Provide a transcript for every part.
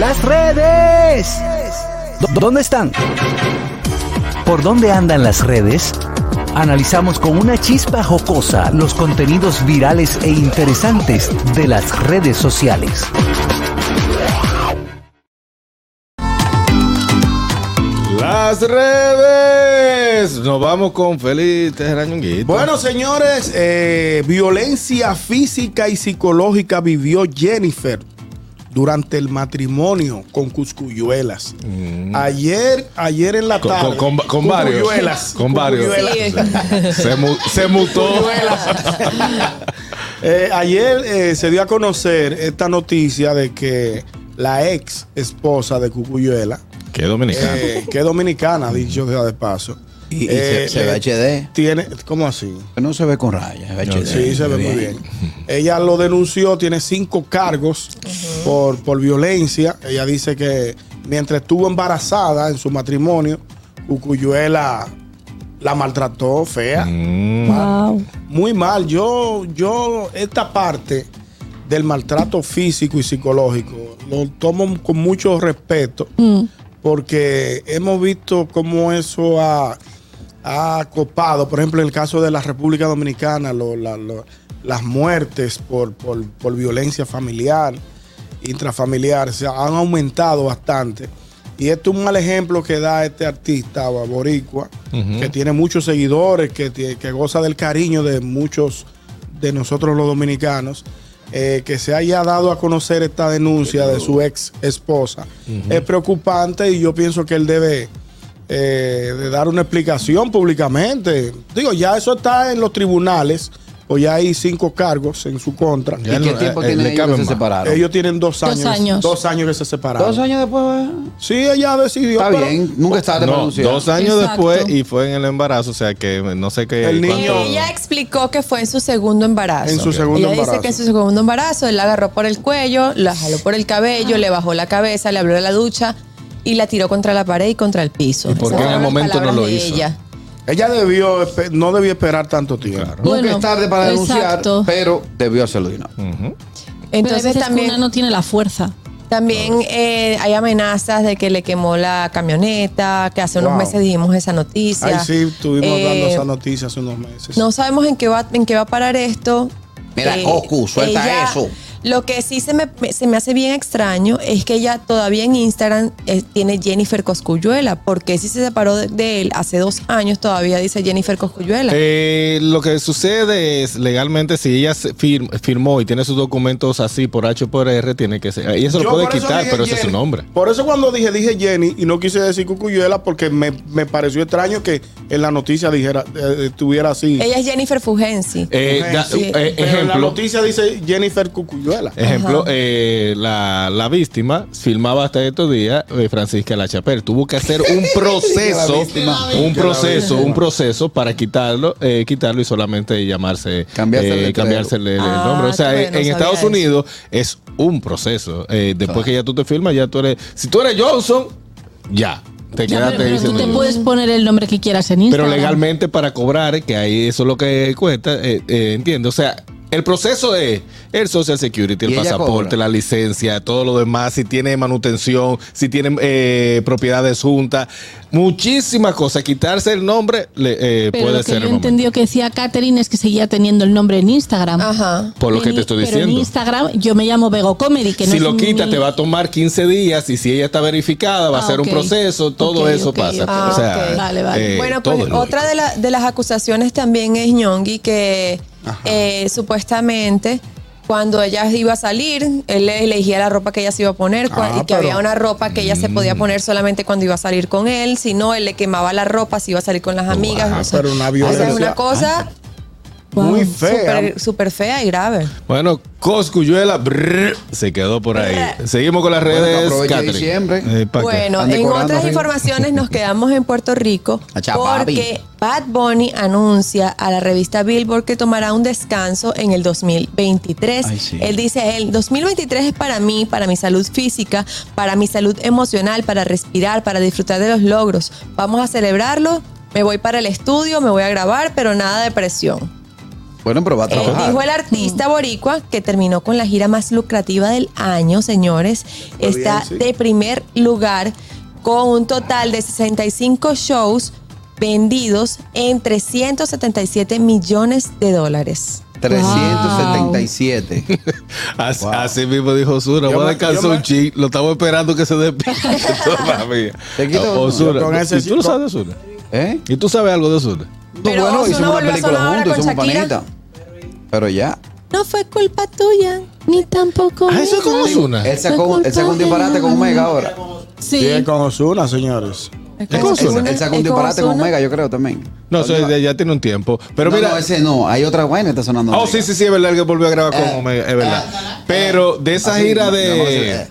Las redes. ¿Dó- ¿Dónde están? ¿Por dónde andan las redes? Analizamos con una chispa jocosa los contenidos virales e interesantes de las redes sociales. Las redes. Nos vamos con Félix Tejerañonguito. Bueno, señores, eh, violencia física y psicológica vivió Jennifer durante el matrimonio con Cuscuyuelas. Ayer, ayer en la Mm. Con- tarde. con- con- con varios. Con varios. Se, mu- se mutó. Eh, ayer eh, se dio a conocer esta noticia de que la ex esposa de Cucuyuela, Qué dominicano. eh, que es dominicana, dicho sea de paso. Y, y eh, se, se ve eh, HD. Tiene, ¿Cómo así? No se ve con rayas. se ve HD. Sí, se ve muy bien. Ella lo denunció, tiene cinco cargos por, por violencia. Ella dice que mientras estuvo embarazada en su matrimonio, Cucuyuela la maltrató fea. Mm. Wow. Muy mal. Yo, yo, esta parte del maltrato físico y psicológico lo tomo con mucho respeto porque hemos visto cómo eso ha, ha copado, por ejemplo, en el caso de la República Dominicana, lo- la- lo- las muertes por, por- por violencia familiar, intrafamiliar, se han aumentado bastante. Y esto es un mal ejemplo que da este artista boricua, que tiene muchos seguidores, que, que goza del cariño de muchos de nosotros los dominicanos. eh, que se haya dado a conocer esta denuncia de su ex esposa es preocupante y yo pienso que él debe eh, de dar una explicación públicamente. Digo, ya eso está en los tribunales, o ya hay cinco cargos en su contra. ¿Y qué tiempo eh, tienen ellos que se separaron? Ellos tienen dos Dos años. Dos años que se separaron. Dos años después. Sí, ella decidió. Está pero- bien. Nunca está de No, dos años Exacto. después y fue en el embarazo, o sea que no sé qué. El niño- Ella explicó que fue en su segundo embarazo. En su segundo Ella embarazo. dice que en su segundo embarazo él la agarró por el cuello, la jaló por el cabello, le bajó la cabeza, le habló de la ducha y la tiró contra la pared y contra el piso. ¿Y por qué en el momento no lo hizo? Ella. Ella debió, no debió esperar tanto tiempo. Claro. Nunca Bueno, es tarde para denunciar, exacto. pero debió hacerlo de una. Ujú. Pero Entonces también, una no tiene la fuerza. también eh, hay amenazas de que le quemó la camioneta, que hace unos Wow. meses dijimos esa noticia. Ahí sí, estuvimos Eh, dando esa noticia hace unos meses. No sabemos en qué va, en qué va a parar esto. Mira, Eh, suelta ella- eso. Lo que sí se me, se me hace bien extraño es que ella todavía en Instagram eh, tiene Jennifer Coscuyuela. porque si se separó de, de él hace dos años todavía dice Jennifer Coscuyuela? Eh, lo que sucede es legalmente si ella se fir- firmó y tiene sus documentos así por H o por R tiene que ser y eso Yo lo puede quitar pero ese es su nombre Por eso cuando dije, dije Jenny y no quise decir Cucuyuela porque me, me pareció extraño que en la noticia dijera, eh, estuviera así. Ella es Jennifer Fugensi. Eh, da- Sí. eh, Pero en la ejemplo noticia dice Jennifer Ejemplo eh, la, la víctima filmaba hasta estos días eh, Francisca La Chapelle. Tuvo que hacer un proceso un proceso un proceso para quitarlo eh, quitarlo y solamente llamarse Cambiarse el eh, el, Ah, nombre. O sea en, bueno, en no Estados eso. Unidos es un proceso. Eh, después que ya tú te firmas ya tú eres si tú eres Johnson ya te Ya, quedaste pero, pero tú te puedes poner el nombre que quieras en Pero Instagram. legalmente para cobrar, que ahí eso es lo que cuesta, eh, eh, entiendo. O sea, el proceso es el Social Security, el pasaporte, cobra. la licencia, todo lo demás, si tiene manutención, si tiene eh, propiedades juntas, muchísimas cosas.Quitarse el nombre le, eh, Pero puede lo que ser yo el entendido que decía Catherine es que seguía teniendo el nombre en Instagram. Ajá. Por lo En que te estoy pero diciendo. en Instagram yo me llamo Vego Comedy, que no si es lo mi- quita, te va a tomar 15 días y si ella está verificada, va a Ah, ser un proceso, todo eso pasa. Ah, o sea. Vale, vale. eh, bueno, pues es otra de, la- de las acusaciones también es Ñongui, que eh, supuestamente cuando ella iba a salir, él le elegía la ropa que ella se iba a poner Ah, y que pero- había una ropa que ella se Mm. podía poner solamente cuando iba a salir con él, si no, él le quemaba la ropa si iba a salir con las amigas. Ah, o sea, pero una o sea, es violencia. una cosa Muy fea. súper fea y grave. Bueno, Coscuyuela brr, se quedó por ahí. Seguimos con las Bueno, redes. Eh, ¿pa' qué? Bueno, en otras informaciones nos quedamos en Puerto Rico porque Bad Bunny anuncia a la revista Billboard que tomará un descanso en el 2023. Ay, sí. Él dice, el 2023 es para mí, para mi salud física, para mi salud emocional, para respirar, para disfrutar de los logros. Vamos a celebrarlo. Me voy para el estudio, me voy a grabar, pero nada de presión. Bueno, pero va a Eh, trabajar. dijo el artista boricua que terminó con la gira más lucrativa del año, señores. Bien, Está sí. de primer lugar con un total de 65 shows vendidos en 377 millones de dólares. 377. Así, Wow. así mismo dijo Osuna. Yo Voy a me- descansar un ching. Lo estamos esperando que se con ese ¿Y tú lo sabes de Osuna? ¿Eh? ¿Y tú sabes algo de Osuna? Pero bueno, Ozuna hicimos una volvió a película sonar ahora juntos, con somos Shakira. panitas. Pero ya. No fue culpa tuya, ni tampoco. Ah, eso es con mía. Osuna. Él sacó, él sacó un disparate con Omega ahora. Sí, Sí. es con Osuna, señores. Es ¿Es con Él, Ozuna? él sacó un es disparate con Ozuna. Omega, yo creo también. No, eso ya, ya tiene un tiempo. Pero no, mira. no, ese no. Hay otra vaina que está sonando. Oh, Omega. sí, sí, sí, es verdad que volvió a grabar con Eh, Omega, es verdad. Pero de esa Así, gira de.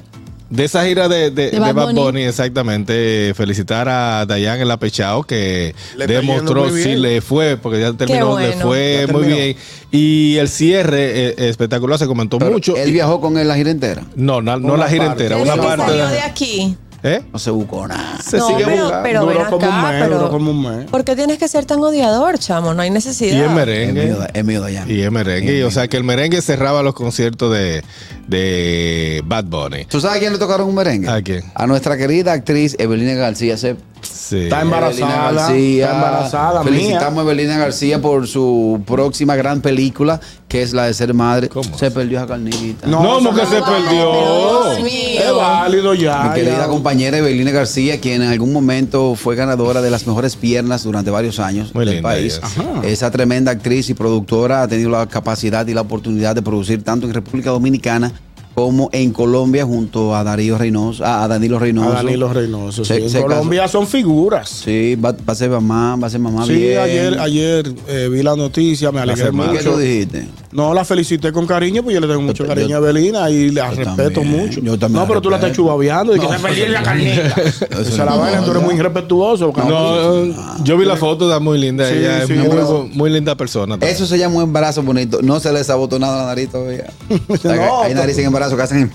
De esa gira de, de, de Bad Bad Bunny. Bunny, exactamente, felicitar a Dayan el apechado que Le demostró si le fue, porque ya terminó, le bueno. fue Ya muy terminó. bien. Y el cierre eh, espectacular se comentó Pero mucho. Él viajó con él la gira entera. no, no Una la gira parte. entera, una parte salió de, de aquí. ¿Eh? No se buscó nada. Se No, sigue pero, buscando. pero Duró ven como un acá, mes, pero duró como un mes. ¿Por qué tienes que ser tan odiador, chamo? No hay Y necesidad. el Es merengue. mío, es mío de allá. Y el merengue. Y, o sea que el merengue cerraba los conciertos de, de Bad Bunny. ¿Tú sabes a quién le tocaron un merengue? ¿A quién? A nuestra querida actriz Evelina García. Sí. Está embarazada. García. Está embarazada, Felicitamos mía. a Evelina García por su próxima gran película, que es la de ser madre. ¿Cómo? Se perdió esa carnita. No, No, no se perdió. Es válido ya. Mi querida ya. compañera Evelina García, quien en algún momento fue ganadora de las mejores piernas durante varios años Muy del linda país. ella, Esa tremenda actriz y productora ha tenido la capacidad y la oportunidad de producir tanto en República Dominicana como en Colombia junto a Darío Reynoso, a, Danilo Reynoso. A Danilo Reynoso. sí. En Colombia son figuras. Sí, va, va a ser mamá, va a ser mamá Sí, bien. ayer, ayer eh, vi la noticia, me alegré semana. ¿Qué tú mucho. dijiste? No, la felicité con cariño, pues yo le tengo mucho Yo- cariño yo- a Evelina y la respeto también, mucho. yo también no, pero tú la estás respeto. chubabeando y que No, se perdió la carnita. Esa es la vaina, tú eres muy irrespetuoso. No, yo vi la foto, está muy linda. Sí, ella sí, es muy, pero- muy linda persona. también. Eso se llama un embarazo bonito. No se les ha botonado la nariz todavía. O sea, que No, hay nariz en embarazo que hacen.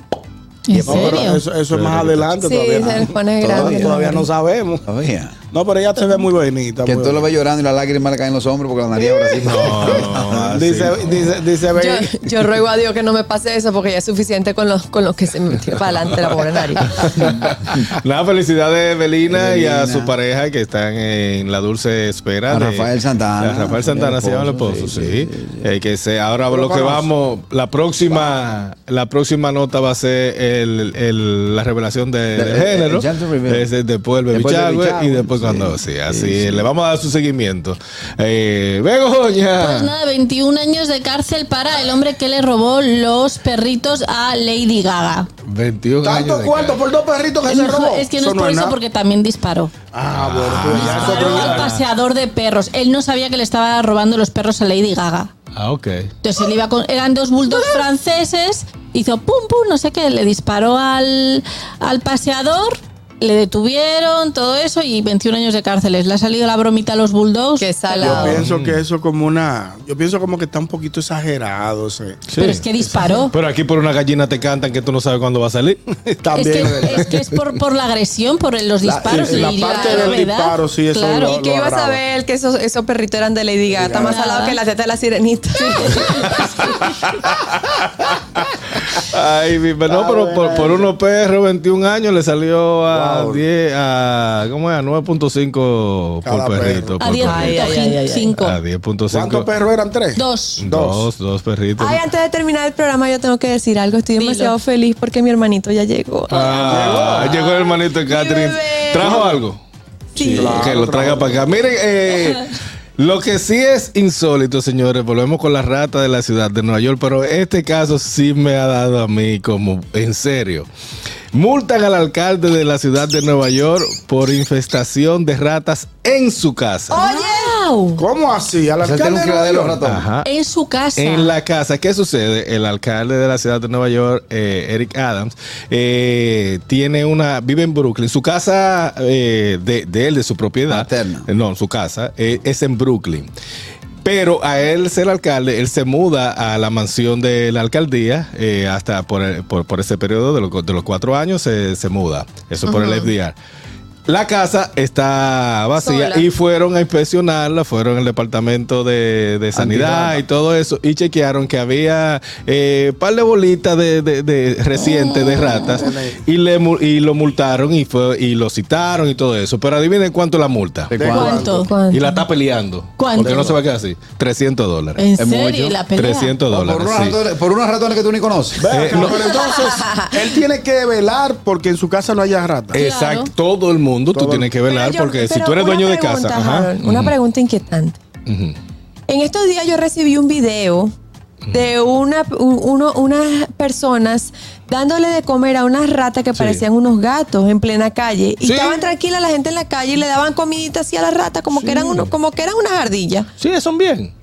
¿En serio? eso, eso es más adelante Sí, todavía. se les pone todavía, grande. todavía no sabemos. Todavía. No, pero ella se ve muy bonita. Que muy tú lo ves llorando y las lágrimas le caen en los hombros porque la nariz ahora sí. No, así. Dice, dice, dice, Yo, ve- yo ruego a Dios que no me pase eso porque ya es suficiente con los con los que se me metió para adelante la pobre nariz. Nada, felicidades a Evelina, y a su pareja que están en la dulce espera. A de- Rafael Santana. a Rafael Santana se llama el esposo, sí. Eh, que se, ahora lo lo que vamos, la próxima, la próxima nota va a ser el, el- la revelación de, De- de el- género. el después el baby Después el baby shower y después sí. Cuando sí, así Sí, sí. le vamos a dar su seguimiento. Eh, Begoña. Pues nada, 21 años de cárcel para el hombre que le robó los perritos a Lady Gaga. 21 Tanto años. cárcel. por dos perritos que se No, robó. es que no es por eso, nada. porque también disparó. Ah, bueno, pues ya Disparó al paseador de perros. Él no sabía que le estaba robando los perros a Lady Gaga. Ah, ok. Entonces él iba con. Eran dos bulldogs franceses. Hizo pum pum, no sé qué. Le disparó al, al paseador. Le detuvieron, todo eso. Y 21 años de cárceles. Le ha salido la bromita a los bulldogs. Qué Yo pienso que eso como una. Yo pienso como que está un poquito exagerado. Pero es que disparó. Pero aquí por una gallina te cantan que tú no sabes cuándo va a salir. Es También. que, es que es por, por la agresión, por los disparos. sí, le la parte de del gravedad. disparo, sí, eso Claro. lo- Y que ibas a ver que esos, esos perritos eran de Lady Gaga. Está más salado que la teta de la sirenita. Ay, mi- no, pero por, por unos perros, 21 años, le salió a Wow. 10, a, ¿cómo es? A 9.5 Cada por perrito. perro. A por 10.5. Ay, ay, ay, ay, ay. A 10.5. ¿Cuántos perros eran? ¿Tres? Dos. Dos, dos perritos. Ay, antes de terminar el programa, yo tengo que decir algo. Estoy Dilo. demasiado feliz porque mi hermanito ya llegó. Ah, llegó el hermanito de Catherine. ¿Trajo algo? Sí. Claro, que lo traiga para acá. Miren, eh, lo que sí es insólito, señores, volvemos con la rata de la ciudad de Nueva York, pero este caso sí me ha dado a mí como en serio. Multan al alcalde de la ciudad de Nueva York por infestación de ratas en su casa. ¡Wow! ¿Cómo así? ¿Al Se tiene un alcalde de Nueva York? ratón. Ajá. En su casa. En la casa, ¿qué sucede? El alcalde de la ciudad de Nueva York, eh, Eric Adams, eh, tiene una, vive en Brooklyn. Su casa eh, de, de él, de su propiedad, Materna. no, su casa eh, es en Brooklyn. Pero a él ser alcalde, él se muda a la mansión de la alcaldía eh, hasta por, por, por ese periodo de, los- de los cuatro años se, se muda. Eso por el FDR. La casa está vacía Sola. y fueron a inspeccionarla, fueron al departamento de, de sanidad y todo eso y chequearon que había eh, par de bolitas de, de- de recientes de ratas y le y lo multaron y fue y lo citaron y todo eso. Pero adivinen cuánto la multa. ¿De ¿De cuánto? ¿Cuánto? Y la está peleando. ¿Cuánto? Porque no se va a quedar así. 300 dólares. ¿En serio? mucho. ¿Y la pelea? 300 Por, dólares. unos sí. ratones, por unos ratones que tú ni conoces. Eh, no. pero entonces, él tiene que velar porque en su casa no haya rata. Eh, Exacto. Claro. todo el mundo tú Todo tienes que velar yo- porque si tú eres una dueño de pregunta, casa. ajá. Harold, Una pregunta inquietante. En estos días yo recibí un video de una, un- uno- unas personas dándole de comer a unas ratas que parecían unos gatos en plena calle. Y Sí. estaban tranquilas la gente en la calle y le daban comidita así a las ratas como que eran uno, como que eran unas ardillas. Sí, son bien.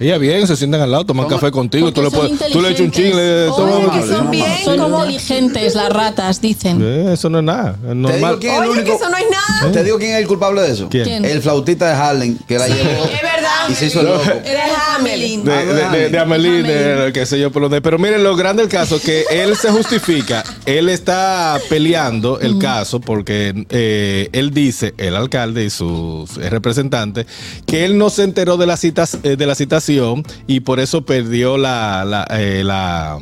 Ella bien, se sientan al lado, toman café contigo, tú le, puedes, tú le echas un chingle, son bien Son como- inteligentes las ratas, dicen. Eh, Eso no es nada, es Te digo normal. quién es el Oye, que único. eso no es nada. Te digo quién es el culpable de eso. ¿Quién? ¿Quién? El flautista de Harlem que la llevó. Y se hizo el loco. Era Hamelin. De, de, de, de Amelie, de, qué sé yo, por lo de- pero miren, lo grande del caso que él se justifica, él está peleando el caso porque eh, él dice, el alcalde y sus representantes, que él no se enteró de la, citas, eh, de la citación y por eso perdió la, la, eh, la,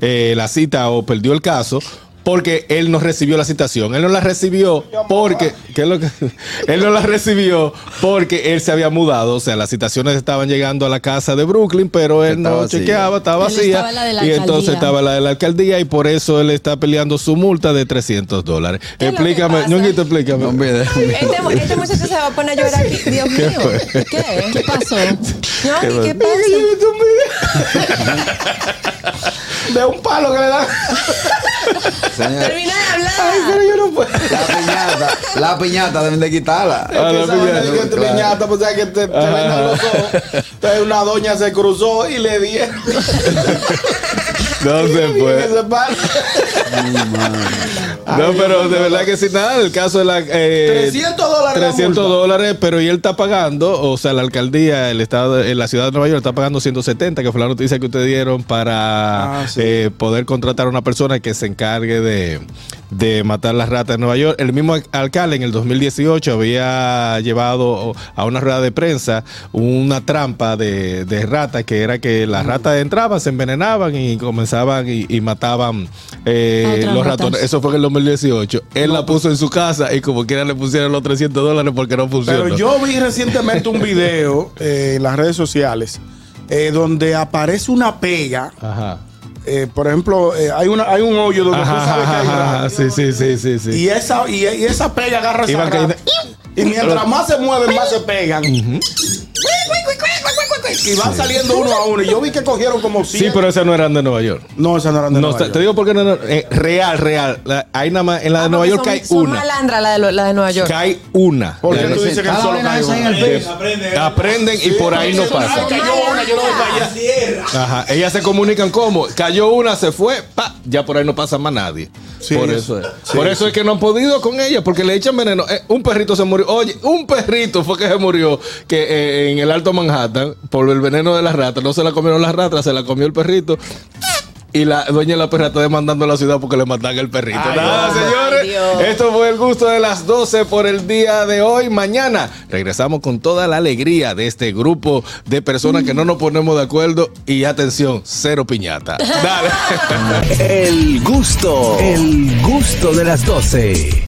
eh, la cita o perdió el caso. Porque él no recibió la citación. Él no la recibió porque. ¿qué es lo que? él no la recibió porque él se había mudado. O sea, las citaciones estaban llegando a la casa de Brooklyn, pero él Estaba no vacía. chequeaba, estaba vacía. estaba en la de la y entonces estaba la de la alcaldía y por eso él está peleando su multa de 300 dólares. ¿Qué Explícame? Ñonguito, explícame. No, mire, Este, este muchacho se va a poner a llorar aquí. Dios mío. ¿Qué? ¿Qué pasó? No, ¿y qué pasa? De un palo que le dan. señor, Termina de hablar. yo no puedo. la piñata, la piñata deben de quitarla. Ah, la piñata. que te Claro. piñata, pues, ¿sabes? que te, te Ajá. vendan los ojos. Entonces una doña se cruzó y le dieron. No se puede. No, pero de verdad que sí, nada, el caso de la... eh, 300 dólares la 300 multa. dólares, pero y él está pagando, o sea, la alcaldía, el estado, en la ciudad de Nueva York está pagando 170, que fue la noticia que ustedes dieron para Ah, sí. eh, poder contratar a una persona que se encargue de, de matar las ratas en Nueva York. El mismo alcalde en el 2018 había llevado a una rueda de prensa una trampa de, de ratas, que era que las ratas entraban, se envenenaban y comenzaban y, y mataban eh, los ratas. ratones. Eso fue en el 2018. Él la puso en su casa y como quiera le pusieron los 300 dólares porque no funcionó. Pero yo vi recientemente un video eh, en las redes sociales eh, donde aparece una pega. Ajá. Eh, por ejemplo, eh, hay, una, hay un hoyo donde tú Ajá, sabes que hay ajá, sí, sí, sí, sí, sí. Y esa, y, y esa pega agarra esa rata. Y mientras más se mueven, más se pegan. Y van saliendo uno a uno. Y yo vi que cogieron como 100. Sí, pero esas no eran de Nueva York. No, esas no eran de No, Nueva York. te digo porque no, no, eh, real, real. La- hay nada más, en la de Ah, Nueva York son- hay son una. malandra la de, la de Nueva York. Cae una. ¿Por qué tú dices que solo cae una? Aprenden y por ahí no pasa. cayó una, yo no voy para allá. Ajá. Ellas se comunican como cayó una, se fue, pa, ya por ahí no pasa más nadie. Sí, por es- eso es. sí, por eso es que no han podido con ella, porque le echan veneno. Eh, un perrito se murió. Oye, un perrito fue que se murió que eh, en el Alto Manhattan por el veneno de las ratas. No se la comieron las ratas, se la comió el perrito. Y la dueña de la perra está demandando a la ciudad porque le matan el perrito. Ay, Nada, Dios. señores. Ay. Esto fue el gusto de las 12 por el día de hoy. Mañana regresamos con toda la alegría de este grupo de personas que no nos ponemos de acuerdo. Y atención, cero piñata. Dale. El gusto, el gusto de las 12.